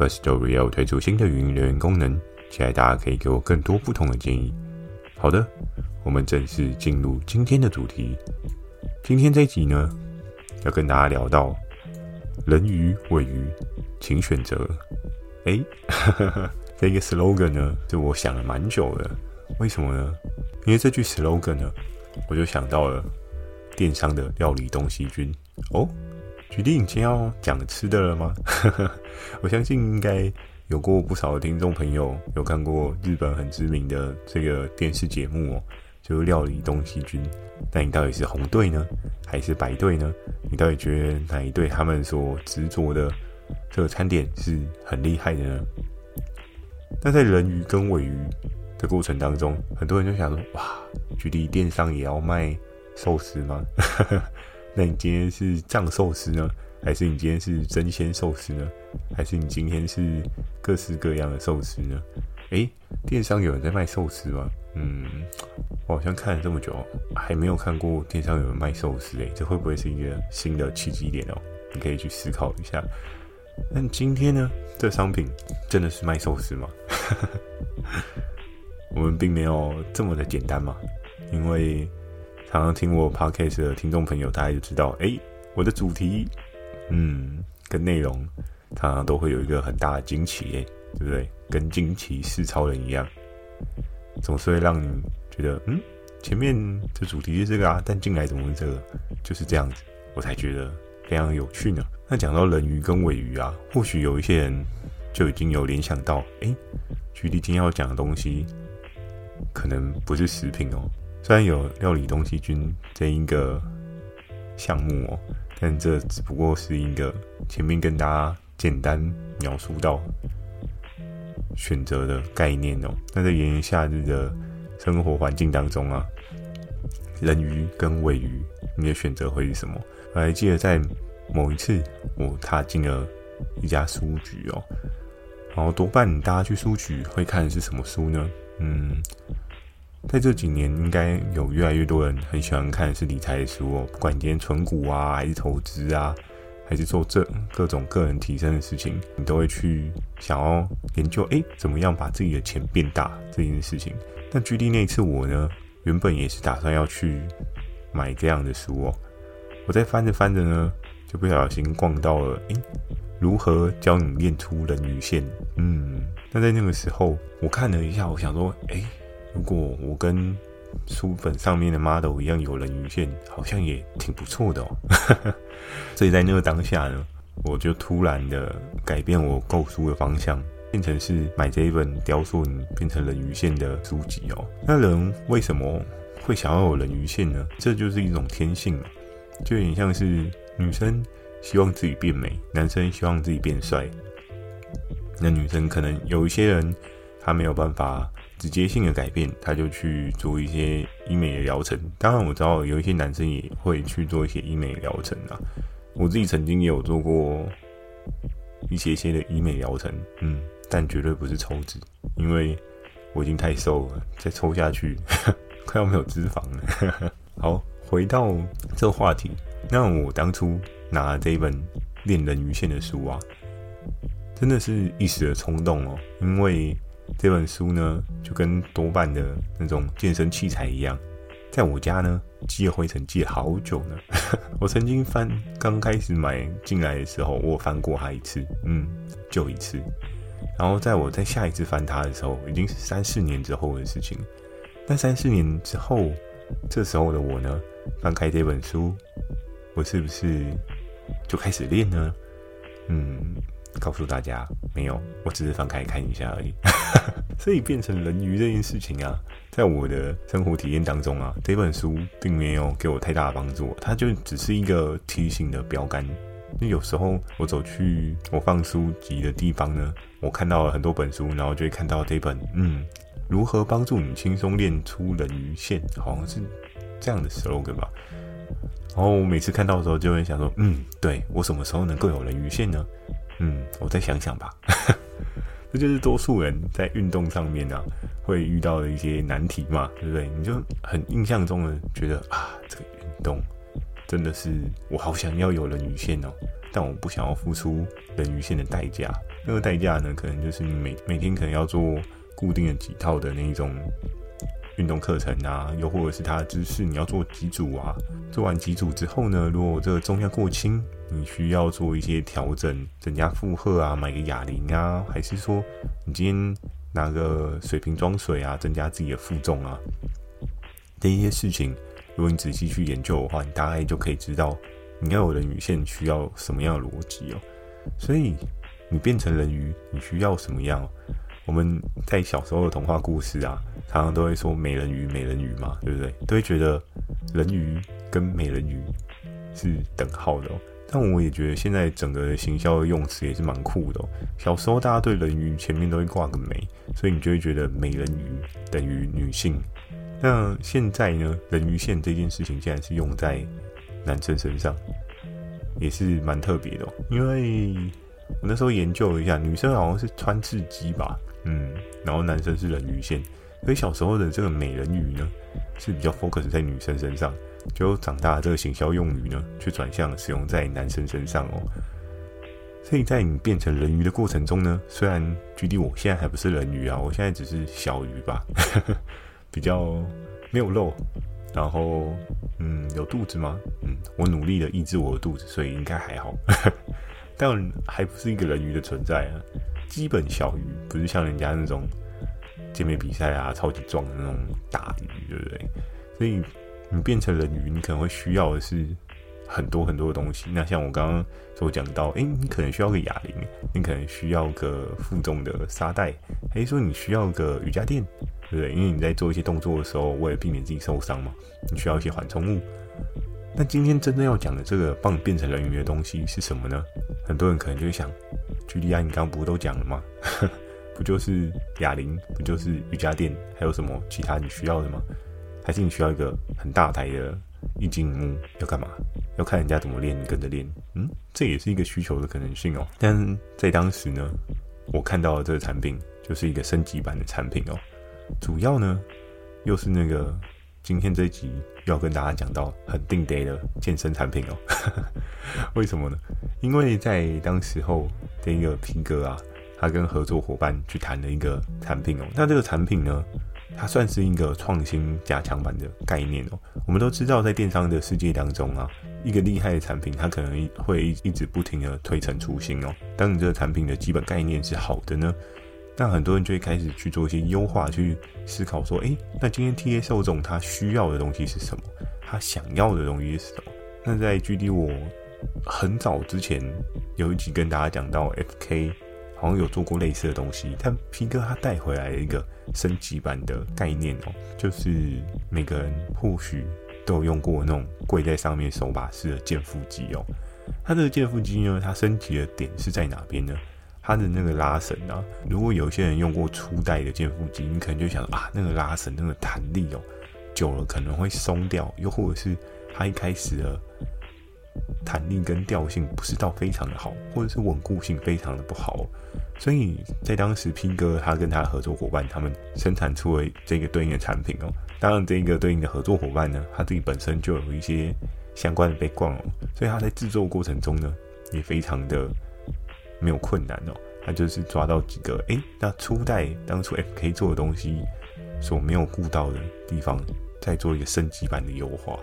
Firstory 要推出新的语音留言功能，期待大家可以给我更多不同的建议。好的，我们正式进入今天的主题。今天这一集呢，要跟大家聊到人鱼、鮪鱼，请选择。哎，这个 slogan 呢，就我想了蛮久的。为什么呢？因为这句 slogan 呢，我就想到了电商的料理东西君哦。举例，你今天要讲吃的了吗？我相信应该有过不少的听众朋友有看过日本很知名的这个电视节目哦，就是料理东西君。那你到底是红队呢，还是白队呢？你到底觉得哪一队他们所执着的这个餐点是很厉害的呢？那在人鱼跟鮪鱼的过程当中，很多人就想说：哇，举例电商也要卖寿司吗？那你今天是藏寿司呢，还是你今天是真鲜寿司呢，还是你今天是各式各样的寿司呢？诶，电商有人在卖寿司吗？嗯，我好像看了这么久，还没有看过电商有人卖寿司诶，这会不会是一个新的契机点哦？你可以去思考一下。那今天呢，这商品真的是卖寿司吗？我们并没有这么的简单嘛，因为。常常听我 podcast 的听众朋友，大家就知道，哎、我的主题，嗯，跟内容常常都会有一个很大的惊奇，哎，对不对？跟惊奇是超人一样，总是会让你觉得，嗯，前面的主题是这个啊，但进来怎么是这个？就是这样子，我才觉得非常有趣呢。那讲到人鱼跟鮪鱼啊，或许有一些人就已经有联想到，哎、欸，距离今天要讲的东西，可能不是食品哦。虽然有料理东西君这一个项目哦，但这只不过是一个前面跟大家简单描述到选择的概念哦。那在炎炎夏日的生活环境当中啊，人鱼跟鮪鱼，你的选择会是什么？我还记得在某一次我踏进了一家书局哦，然后多半大家去书局会看的是什么书呢？嗯。在这几年，应该有越来越多人很喜欢看是理财的书哦。不管今天存股啊，还是投资啊，还是做这各种个人提升的事情，你都会去想要研究，哎，怎么样把自己的钱变大这件事情。但举例那一次，我呢，原本也是打算要去买这样的书哦。我在翻着翻着呢，就不小心逛到了，哎，如何教你练出人鱼线？嗯，那在那个时候，我看了一下，我想说，哎。如果我跟书本上面的 model 一样有人鱼线，好像也挺不错的哦。所以在那个当下呢，我就突然的改变我购书的方向，变成是买这一本雕塑你变成人鱼线的书籍哦。那人为什么会想要有人鱼线呢？这就是一种天性，就有点像是女生希望自己变美，男生希望自己变帅。那女生可能有一些人，她没有办法。直接性的改变，他就去做一些医美的疗程。当然，我知道有一些男生也会去做一些医美疗程啊。我自己曾经也有做过一些些的医美疗程，嗯，但绝对不是抽脂，因为我已经太瘦了，再抽下去快要没有脂肪了。好，回到这个话题，那我当初拿这一本恋人鱼线的书啊，真的是一时的冲动哦，因为。这本书呢，就跟多半的那种健身器材一样，在我家呢积了灰尘，积了好久呢。我曾经翻，刚开始买进来的时候，我翻过它一次，嗯，就一次。然后在我在下一次翻它的时候，已经是三四年之后的事情。那三四年之后，这时候的我呢，翻开这本书，我是不是就开始练呢？嗯。告诉大家，没有，我只是翻开看一下而已。所以变成人鱼这件事情啊，在我的生活体验当中啊，这本书并没有给我太大的帮助，它就只是一个提醒的标杆，那有时候我走去我放书籍的地方呢，我看到了很多本书，然后就会看到这本，嗯，如何帮助你轻松练出人鱼线，好像是这样的 slogan 吧。然后我每次看到的时候，就会想说，嗯，对，我什么时候能够有人鱼线呢？嗯，我再想想吧。这就是多数人在运动上面啊，会遇到的一些难题嘛，对不对？你就很印象中的觉得啊，这个运动真的是我好想要有人鱼线哦，但我不想要付出人鱼线的代价。那个代价呢，可能就是你每每天可能要做固定的几套的那一种。运动课程啊，又或者是他的姿势，你要做几组啊？做完几组之后呢，如果这个重量过轻，你需要做一些调整，增加负荷啊，买个哑铃啊，还是说你今天拿个水瓶装水啊，增加自己的负重啊？这一些事情，如果你仔细去研究的话，你大概就可以知道你要有人鱼线需要什么样的逻辑哦。所以你变成人鱼，你需要什么样？我们在小时候的童话故事啊，常常都会说美人鱼，美人鱼嘛，对不对？都会觉得人鱼跟美人鱼是等号的。但我也觉得现在整个行销的用词也是蛮酷的。小时候大家对人鱼前面都会挂个美，所以你就会觉得美人鱼等于女性。那现在呢，人鱼线这件事情竟然是用在男生身上，也是蛮特别的哦。因为我那时候研究了一下，女生好像是穿刺肌吧。嗯，然后男生是人鱼线，所以小时候的这个美人鱼呢，是比较 focus 在女生身上，就长大这个行销用语呢，却转向使用在男生身上哦。所以在你变成人鱼的过程中呢，虽然距离我现在还不是人鱼啊，我现在只是小鱼吧，比较没有肉，然后嗯，有肚子吗？嗯，我努力的抑制我的肚子，所以应该还好，但还不是一个人鱼的存在啊。基本小鱼，不是像人家那种健美比赛啊，超级壮的那种大鱼，对不对？所以你变成人鱼，你可能会需要的是很多很多的东西。那像我刚刚所讲到，诶，你可能需要个哑铃，你可能需要个负重的沙袋，还是说你需要个瑜伽垫，对不对？因为你在做一些动作的时候，为了避免自己受伤嘛，你需要一些缓冲物。那今天真正要讲的这个帮你变成人鱼的东西是什么呢？很多人可能就会想。举例啊，你刚刚不都讲了吗？不就是哑铃，不就是瑜伽垫，还有什么其他你需要的吗？还是你需要一个很大台的液晶幕？要干嘛？要看人家怎么练，你跟着练。嗯，这也是一个需求的可能性哦。但在当时呢，我看到的这个产品就是一个升级版的产品哦。主要呢，又是那个今天这一集要跟大家讲到很定得的健身产品哦。为什么呢？因为在当时候的一个皮哥啊，他跟合作伙伴去谈了一个产品哦。那这个产品呢，它算是一个创新加强版的概念哦。我们都知道，在电商的世界当中啊，一个厉害的产品，它可能会一直不停的推陈出新哦。当你这个产品的基本概念是好的呢，那很多人就会开始去做一些优化，去思考说，诶，那今天 TA 受众他需要的东西是什么？他想要的东西是什么？那在距离我。很早之前有一集跟大家讲到，FK 好像有做过类似的东西，但 P 哥他带回来一个升级版的概念哦，就是每个人或许都有用过那种跪在上面手把式的健腹机哦。它这个健腹机呢，它升级的点是在哪边呢？它的那个拉绳啊，如果有些人用过初代的健腹机，你可能就想啊，那个拉绳那个弹力哦，久了可能会松掉，又或者是它一开始的。弹力跟调性不是到非常的好，或者是稳固性非常的不好，所以在当时 P 哥他跟他的合作伙伴，他们生产出了这个对应的产品哦。当然，这个对应的合作伙伴呢，他自己本身就有一些相关的 background 哦，所以他在制作过程中呢，也非常的没有困难哦。他就是抓到几个，诶，那初代当初 FK 做的东西所没有顾到的地方，再做一个升级版的优化。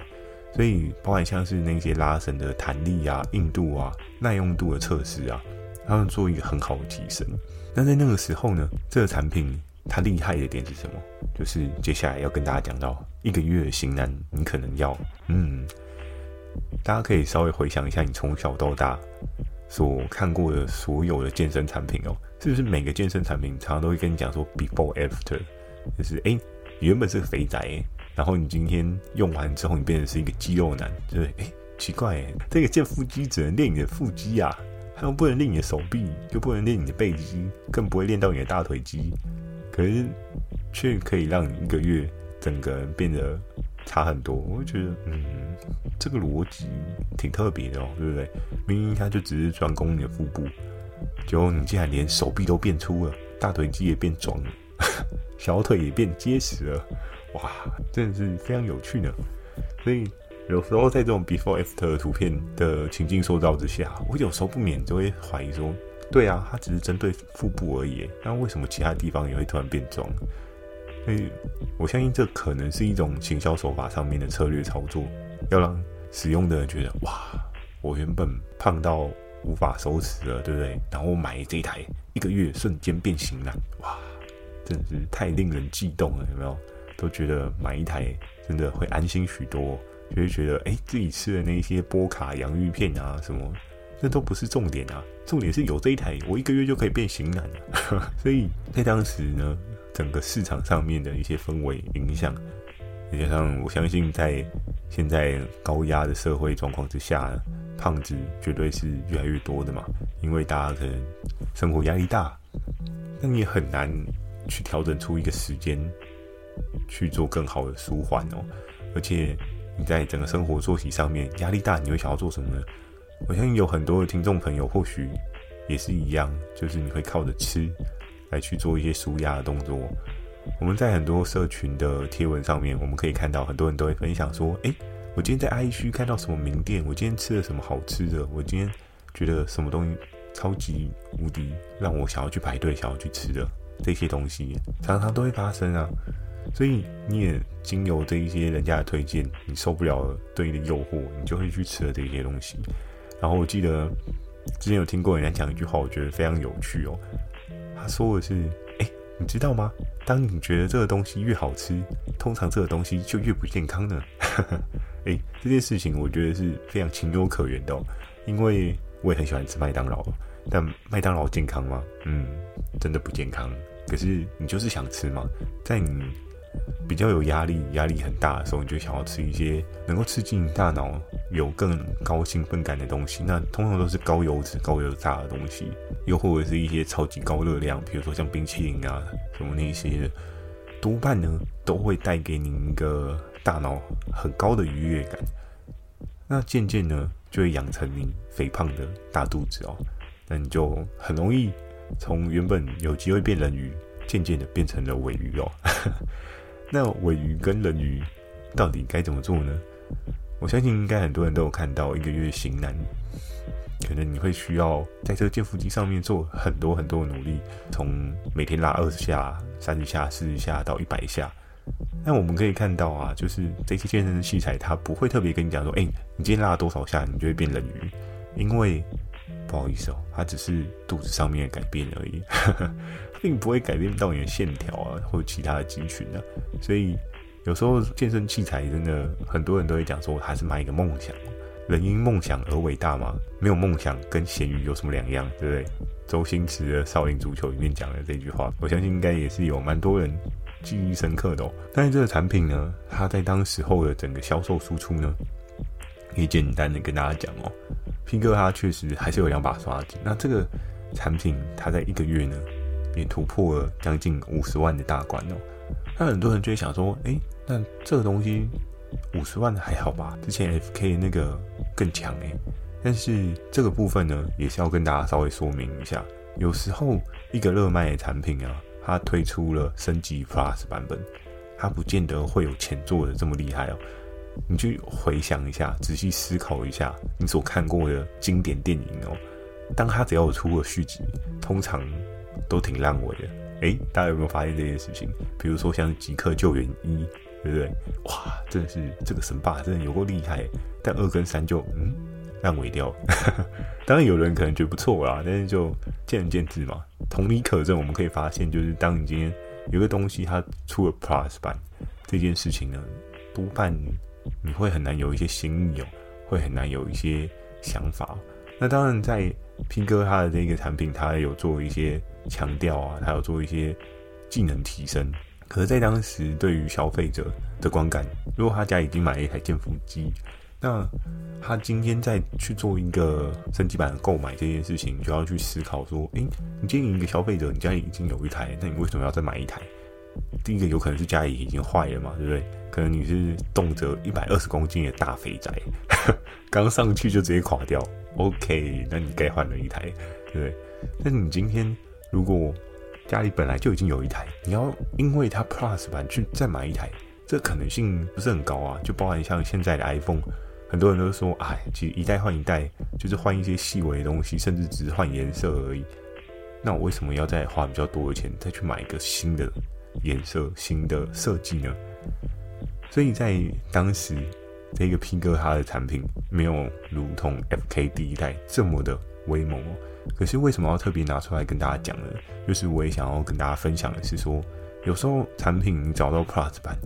所以，包含像是那些拉绳的弹力啊、硬度啊、耐用度的测试啊，他们做一个很好的提升。那在那个时候呢，这个产品它厉害的点是什么？就是接下来要跟大家讲到一个月的型男，你可能要嗯，大家可以稍微回想一下，你从小到大所看过的所有的健身产品哦，是不是每个健身产品常常都会跟你讲说 before after，就是诶，你原本是个肥宅。然后你今天用完之后，你变成是一个肌肉男，对不对？诶，奇怪，这个健腹肌只能练你的腹肌啊，它又不能练你的手臂，又不能练你的背肌，更不会练到你的大腿肌，可是却可以让你一个月整个人变得差很多。我觉得，嗯，这个逻辑挺特别的哦，对不对？明明它就只是专攻你的腹部，结果你竟然连手臂都变粗了，大腿肌也变壮了，小腿也变结实了，哇，真的是非常有趣呢。所以。有时候在这种 before after 的图片的情境塑造之下，我有时候不免就会怀疑说：对啊，它只是针对腹部而已，那为什么其他地方也会突然变壮？所以我相信这可能是一种行销手法上面的策略操作，要让使用的人觉得：哇，我原本胖到无法收拾了，对不对？然后我买这一台，一个月瞬间变型了，哇，真的是太令人悸动了，有没有？都觉得买一台真的会安心许多。就会觉得，哎、自己吃的那些波卡洋芋片啊，什么，那都不是重点啊。重点是有这一台，我一个月就可以变型男了。所以在当时呢，整个市场上面的一些氛围影响，再加上我相信，在现在高压的社会状况之下，胖子绝对是越来越多的嘛。因为大家可能生活压力大，那你也很难去调整出一个时间去做更好的舒缓哦，而且。你在整个生活作息上面压力大，你会想要做什么呢？我相信有很多的听众朋友或许也是一样，就是你会靠着吃来去做一些舒压的动作。我们在很多社群的贴文上面，我们可以看到很多人都会分享说：“诶，我今天在 I 区看到什么名店，我今天吃了什么好吃的，我今天觉得什么东西超级无敌让我想要去排队、想要去吃的这些东西，常常都会发生啊。”所以你也经由这一些人家的推荐，你受不了对你的诱惑，你就会去吃了这些东西。然后我记得之前有听过人家讲一句话，我觉得非常有趣哦。他说的是：“，你知道吗？当你觉得这个东西越好吃，通常这个东西就越不健康呢。”哎，这件事情我觉得是非常情有可原的哦。因为我也很喜欢吃麦当劳，但麦当劳健康吗？嗯，真的不健康。可是你就是想吃嘛，在你。比较有压力、压力很大的时候，你就想要吃一些能够刺激你大脑有更高兴奋感的东西。那通常都是高油脂、高油炸的东西，又或者是一些超级高热量，比如说像冰淇淋啊什么那些的，多半呢都会带给你一个大脑很高的愉悦感。那渐渐呢就会养成你肥胖的大肚子哦，那你就很容易从原本有机会变人鱼，渐渐的变成了尾鱼哦。那尾鱼跟人鱼到底该怎么做呢？我相信应该很多人都有看到一个月型男，可能你会需要在这个健腹机上面做很多很多的努力，从每天拉二十下、三十下、四十下到一百下。那我们可以看到啊，就是这些健身的器材，它不会特别跟你讲说，哎、你今天拉了多少下，你就会变人鱼，因为不好意思哦，它只是肚子上面的改变而已。并不会改变到你的线条啊，或者其他的肌群啊，所以有时候健身器材真的很多人都会讲说，还是买一个梦想。人因梦想而伟大吗？没有梦想跟咸鱼有什么两样，对不对？周星驰的《少林足球》里面讲的这句话，我相信应该也是有蛮多人记忆深刻的哦。但是这个产品呢，它在当时候的整个销售输出呢，可以简单的跟大家讲哦，P 哥他确实还是有两把刷子。那这个产品，它在一个月呢，也突破了将近五十万的大关哦。那很多人就会想说，诶，那这个东西五十万还好吧？之前 FK 那个更强诶。但是这个部分呢，也是要跟大家稍微说明一下。有时候一个热卖的产品啊，它推出了升级 Plus 版本，它不见得会有前作的这么厉害哦。你去回想一下，仔细思考一下你所看过的经典电影哦。当它只要有出了续集，通常都挺烂尾的，诶，大家有没有发现这件事情？比如说像《极客救援一》，对不对？哇，真的是这个神霸真的有够厉害，但二跟三就嗯烂尾掉。当然有人可能觉得不错啦，但是就见仁见智嘛。同理可证，我们可以发现，就是当你今天有个东西它出了 Plus 版，这件事情呢，多半你会很难有一些新意哦，会很难有一些想法。那当然在拼哥他的这个产品，他有做一些。强调啊，他有做一些技能提升，可是，在当时对于消费者的观感，如果他家已经买了一台健腹机，那他今天再去做一个升级版的购买这件事情，就要去思考说：诶，你经营一个消费者，你家里已经有一台，那你为什么要再买一台？第一个有可能是家里已经坏了嘛，对不对？可能你是动辄一百二十公斤的大肥宅，刚上去就直接垮掉。OK，那你该换了一台，对不对？但你今天如果家里本来就已经有一台，你要因为它 Plus 版去再买一台，这可能性不是很高啊。就包含像现在的 iPhone，很多人都说，哎，其实一代换一代就是换一些细微的东西，甚至只是换颜色而已。那我为什么要再花比较多的钱再去买一个新的？颜色新的设计呢，所以在当时这个 P 哥他的产品没有如同 FK 第一代这么的威猛。可是为什么要特别拿出来跟大家讲呢？就是我也想要跟大家分享的是说，有时候产品你找到 Plus 版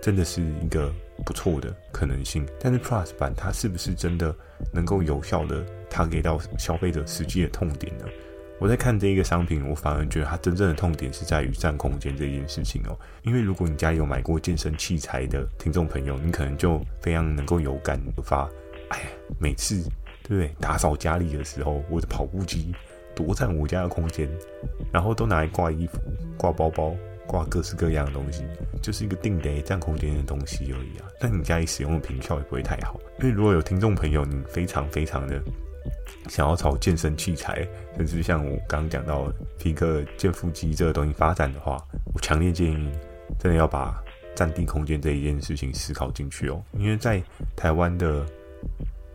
真的是一个不错的可能性，但是 Plus 版它是不是真的能够有效的他给到消费者实际的痛点呢？我在看这一个商品，我反而觉得它真正的痛点是在于占空间这件事情哦。因为如果你家里有买过健身器材的听众朋友，你可能就非常能够有感而发。哎呀，每次对不对？打扫家里的时候，我的跑步机多占我家的空间，然后都拿来挂衣服、挂包包、挂各式各样的东西，就是一个定得占空间的东西而已啊。但你家里使用的坪效也不会太好，因为如果有听众朋友，你非常非常的。想要朝健身器材，甚至像我刚刚讲到皮克健腹肌这个东西发展的话，我强烈建议真的要把占地空间这一件事情思考进去哦。因为在台湾的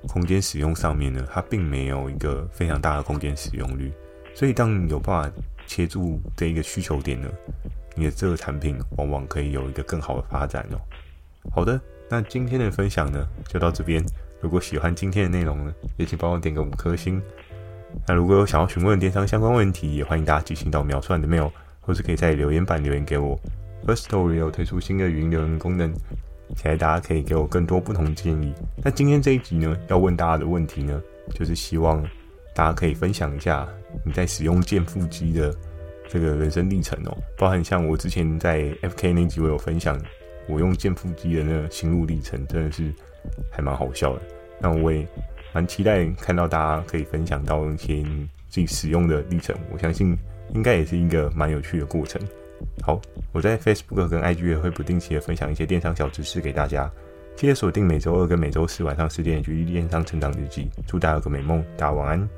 空间使用上面呢，它并没有一个非常大的空间使用率，所以当你有办法切住这一个需求点呢，你的这个产品往往可以有一个更好的发展哦。好的，那今天的分享呢，就到这边。如果喜欢今天的内容呢，也请帮我点个五颗星。那如果有想要询问电商相关问题，也欢迎大家寄信到描述栏的 mail，或是可以在留言板留言给我。First Story 有推出新的语音留言功能，期待大家可以给我更多不同建议。那今天这一集呢，要问大家的问题呢，就是希望大家可以分享一下你在使用健腹肌的这个人生历程哦，包含像我之前在 FK 那集我有分享我用健腹肌的那个心路历程，真的是。还蛮好笑的，那我也蛮期待看到大家可以分享到一些自己使用的历程，我相信应该也是一个蛮有趣的过程。好，我在 Facebook 跟 IG 也会不定期的分享一些电商小知识给大家，记得锁定每周二跟每周四晚上十点的《GD 电商成长日记》，祝大家有个美梦，大家晚安。